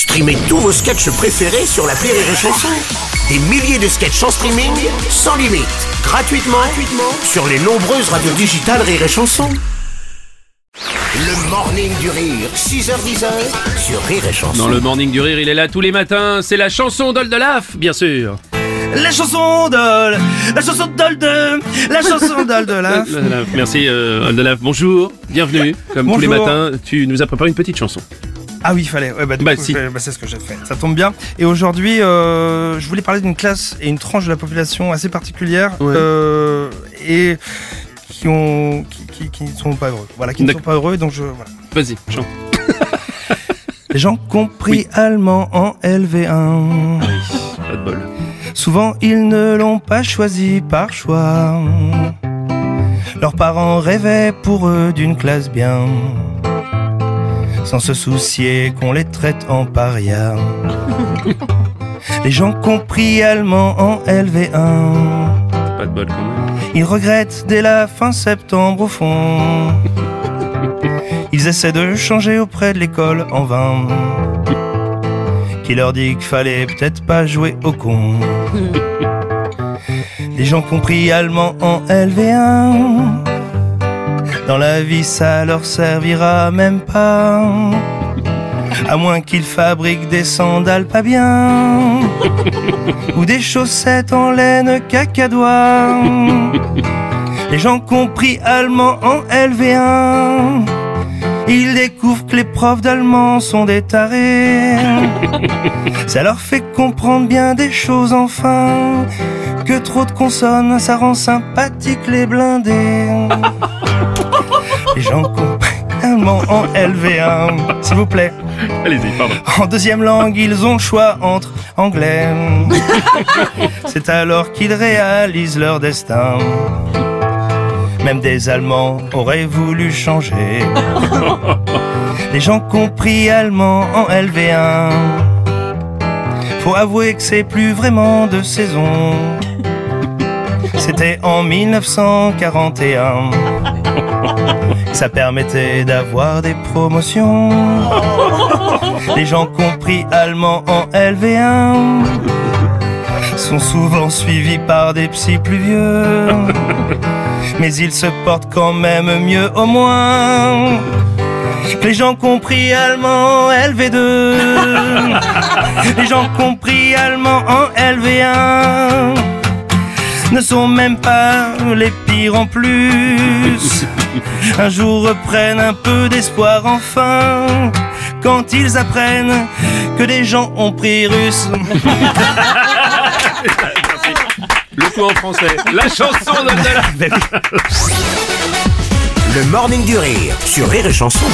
Streamez tous vos sketchs préférés sur la Rire et Chanson. Des milliers de sketchs en streaming, sans limite, gratuitement, gratuitement sur les nombreuses radios digitales Rire et Chanson. Le morning du rire, 6h10 sur Rire et Chanson. Dans le morning du rire, il est là tous les matins. C'est la chanson d'Oldelaf, bien sûr. La chanson de la chanson d'Olde, la chanson d'Oldelaf. Oldelaf, Merci euh, Oldelaf. Bonjour, bienvenue. Comme tous les Bonjour. matins, tu nous as préparé une petite chanson. Ah oui, il fallait. Ouais, bah, du Bah, coup, si. bah, c'est ce que j'ai fait. Ça tombe bien. Et aujourd'hui, euh, je voulais parler d'une classe et une tranche de la population assez particulière Ouais. euh, et qui ont qui, qui, qui ne sont pas heureux. Voilà, qui ne sont pas heureux. Donc je voilà. Vas-y, chante. Les gens compris Oui. allemand en LV1. Pas de bol. Souvent, ils ne l'ont pas choisi par choix. Leurs parents rêvaient pour eux d'une classe bien, sans se soucier qu'on les traite en paria. Les gens compris allemand en LV1. Pas de bol quand même. Ils regrettent dès la fin septembre au fond. Ils essaient de changer auprès de l'école en vain. Qui leur dit qu'il fallait peut-être pas jouer au con. Les gens compris allemand en LV1. Dans la vie, ça leur servira même pas. À moins qu'ils fabriquent des sandales pas bien. Ou des chaussettes en laine cacadois. Les gens compris allemand en LV1. Ils découvrent que les profs d'allemand sont des tarés. Ça leur fait comprendre bien des choses enfin. Que trop de consonnes, ça rend sympathique les blindés. Les gens compris allemand en LV1. S'il vous plaît. Allez-y, pardon. En deuxième langue, ils ont le choix entre anglais. C'est alors qu'ils réalisent leur destin. Même des Allemands auraient voulu changer. Les gens compris allemand en LV1. Faut avouer que c'est plus vraiment de saison. C'était en 1941. Ça permettait d'avoir des promotions. Les gens compris allemand en LV1 sont souvent suivis par des psys plus vieux. Mais ils se portent quand même mieux au moins. Les gens compris allemand en LV2. Les gens compris allemand en LV1 ne sont même pas les pires en plus. Un jour reprennent un peu d'espoir enfin quand ils apprennent que des gens ont pris russe. Le coup en français. La chanson d'Oldelaf. Le morning du rire sur Rire et Chanson.